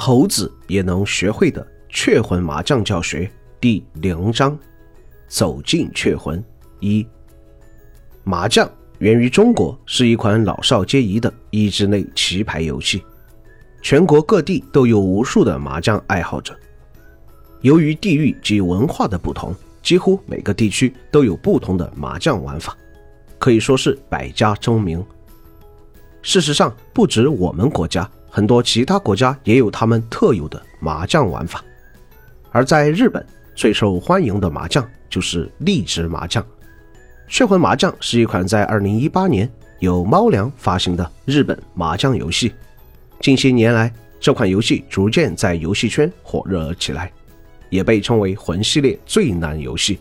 猴子也能学会的雀魂麻将教学第零章：走进雀魂一。麻将源于中国，是一款老少皆宜的益智类棋牌游戏，全国各地都有无数的麻将爱好者。由于地域及文化的不同，几乎每个地区都有不同的麻将玩法，可以说是百家争鸣。事实上，不止我们国家。很多其他国家也有他们特有的麻将玩法，而在日本最受欢迎的麻将就是荔枝麻将。雀魂麻将是一款在2018年由猫粮发行的日本麻将游戏。近些年来，这款游戏逐渐在游戏圈火热起来，也被称为魂系列最难游戏。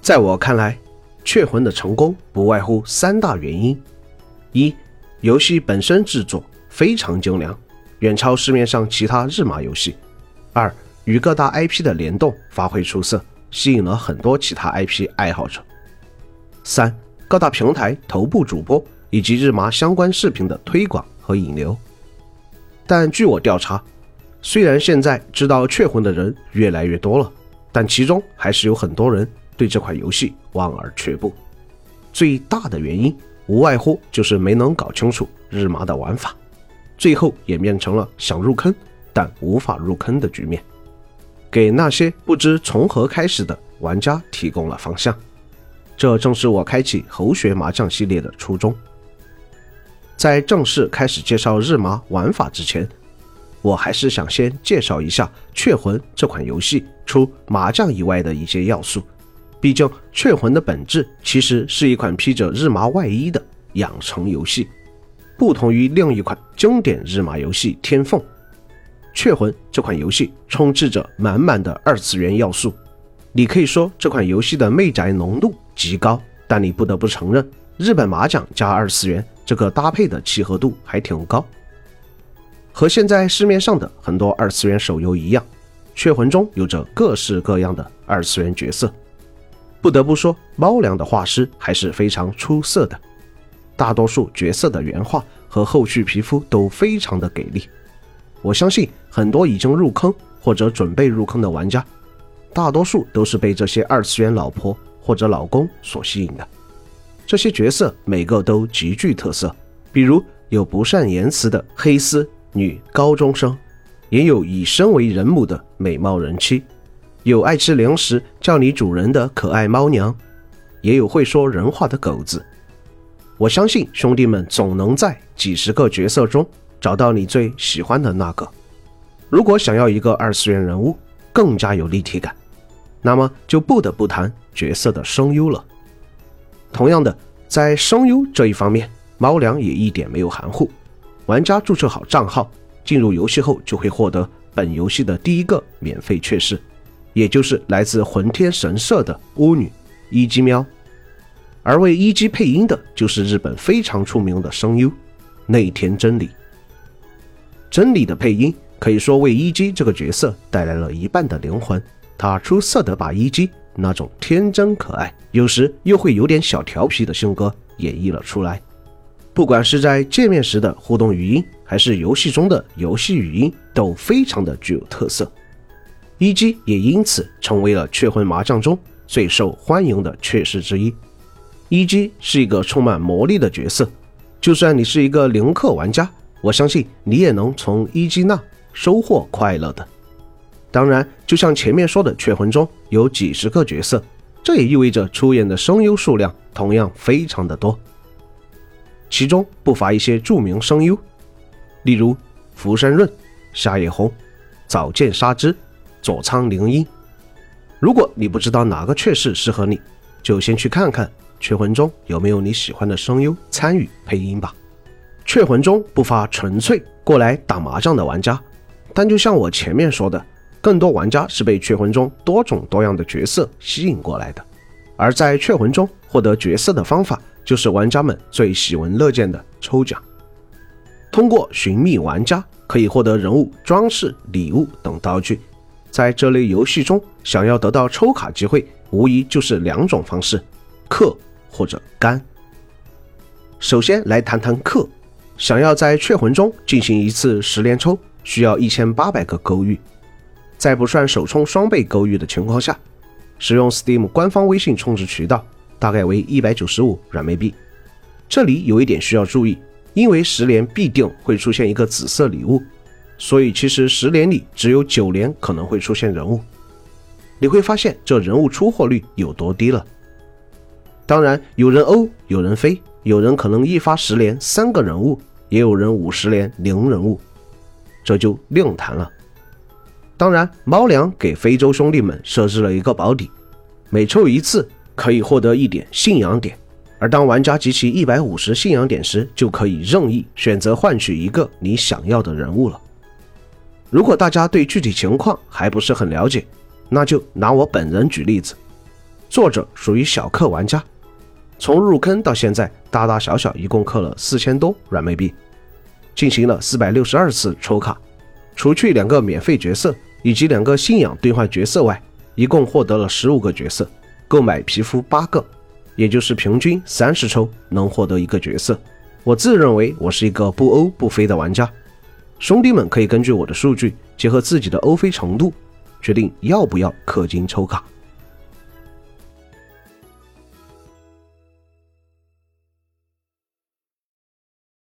在我看来，雀魂的成功不外乎三大原因：一、游戏本身制作。非常精良，远超市面上其他日麻游戏。二与各大 IP 的联动发挥出色，吸引了很多其他 IP 爱好者。三各大平台头部主播以及日麻相关视频的推广和引流。但据我调查，虽然现在知道雀魂的人越来越多了，但其中还是有很多人对这款游戏望而却步。最大的原因无外乎就是没能搞清楚日麻的玩法。最后演变成了想入坑但无法入坑的局面，给那些不知从何开始的玩家提供了方向。这正是我开启猴学麻将系列的初衷。在正式开始介绍日麻玩法之前，我还是想先介绍一下《雀魂》这款游戏除麻将以外的一些要素。毕竟，《雀魂》的本质其实是一款披着日麻外衣的养成游戏。不同于另一款经典日麻游戏《天凤》，《雀魂》这款游戏充斥着满满的二次元要素。你可以说这款游戏的媚宅浓度极高，但你不得不承认，日本麻将加二次元这个搭配的契合度还挺高。和现在市面上的很多二次元手游一样，《雀魂》中有着各式各样的二次元角色。不得不说，猫粮的画师还是非常出色的。大多数角色的原画和后续皮肤都非常的给力，我相信很多已经入坑或者准备入坑的玩家，大多数都是被这些二次元老婆或者老公所吸引的。这些角色每个都极具特色，比如有不善言辞的黑丝女高中生，也有以身为人母的美貌人妻，有爱吃零食叫你主人的可爱猫娘，也有会说人话的狗子。我相信兄弟们总能在几十个角色中找到你最喜欢的那个。如果想要一个二次元人物更加有立体感，那么就不得不谈角色的声优了。同样的，在声优这一方面，猫粮也一点没有含糊。玩家注册好账号，进入游戏后就会获得本游戏的第一个免费确视，也就是来自魂天神社的巫女一姬喵。而为一姬配音的就是日本非常出名的声优内田真理。真理的配音可以说为一姬这个角色带来了一半的灵魂。他出色的把一姬那种天真可爱，有时又会有点小调皮的性格演绎了出来。不管是在见面时的互动语音，还是游戏中的游戏语音，都非常的具有特色。一姬也因此成为了雀魂麻将中最受欢迎的雀士之一。一姬是一个充满魔力的角色，就算你是一个零氪玩家，我相信你也能从一姬那收获快乐的。当然，就像前面说的，雀魂中有几十个角色，这也意味着出演的声优数量同样非常的多，其中不乏一些著名声优，例如福山润、夏野红、早见沙织、佐仓绫音。如果你不知道哪个确实适合你，就先去看看。雀魂中有没有你喜欢的声优参与配音吧？雀魂中不乏纯粹过来打麻将的玩家，但就像我前面说的，更多玩家是被雀魂中多种多样的角色吸引过来的。而在雀魂中获得角色的方法，就是玩家们最喜闻乐见的抽奖。通过寻觅玩家，可以获得人物装饰、礼物等道具。在这类游戏中，想要得到抽卡机会，无疑就是两种方式：氪。或者干。首先来谈谈氪，想要在雀魂中进行一次十连抽，需要一千八百个勾玉，在不算首充双倍勾玉的情况下，使用 Steam 官方微信充值渠道大概为一百九十五软妹币。这里有一点需要注意，因为十连必定会出现一个紫色礼物，所以其实十连里只有九连可能会出现人物。你会发现这人物出货率有多低了。当然，有人欧，有人飞，有人可能一发十连三个人物。也有人五十连零人物，这就另谈了。当然，猫粮给非洲兄弟们设置了一个保底，每抽一次可以获得一点信仰点，而当玩家集齐一百五十信仰点时，就可以任意选择换取一个你想要的人物了。如果大家对具体情况还不是很了解，那就拿我本人举例子。作者属于小氪玩家。从入坑到现在，大大小小一共氪了四千多软妹币，进行了四百六十二次抽卡，除去两个免费角色以及两个信仰兑换角色外，一共获得了十五个角色，购买皮肤八个，也就是平均三十抽能获得一个角色。我自认为我是一个不欧不飞的玩家，兄弟们可以根据我的数据，结合自己的欧飞程度，决定要不要氪金抽卡。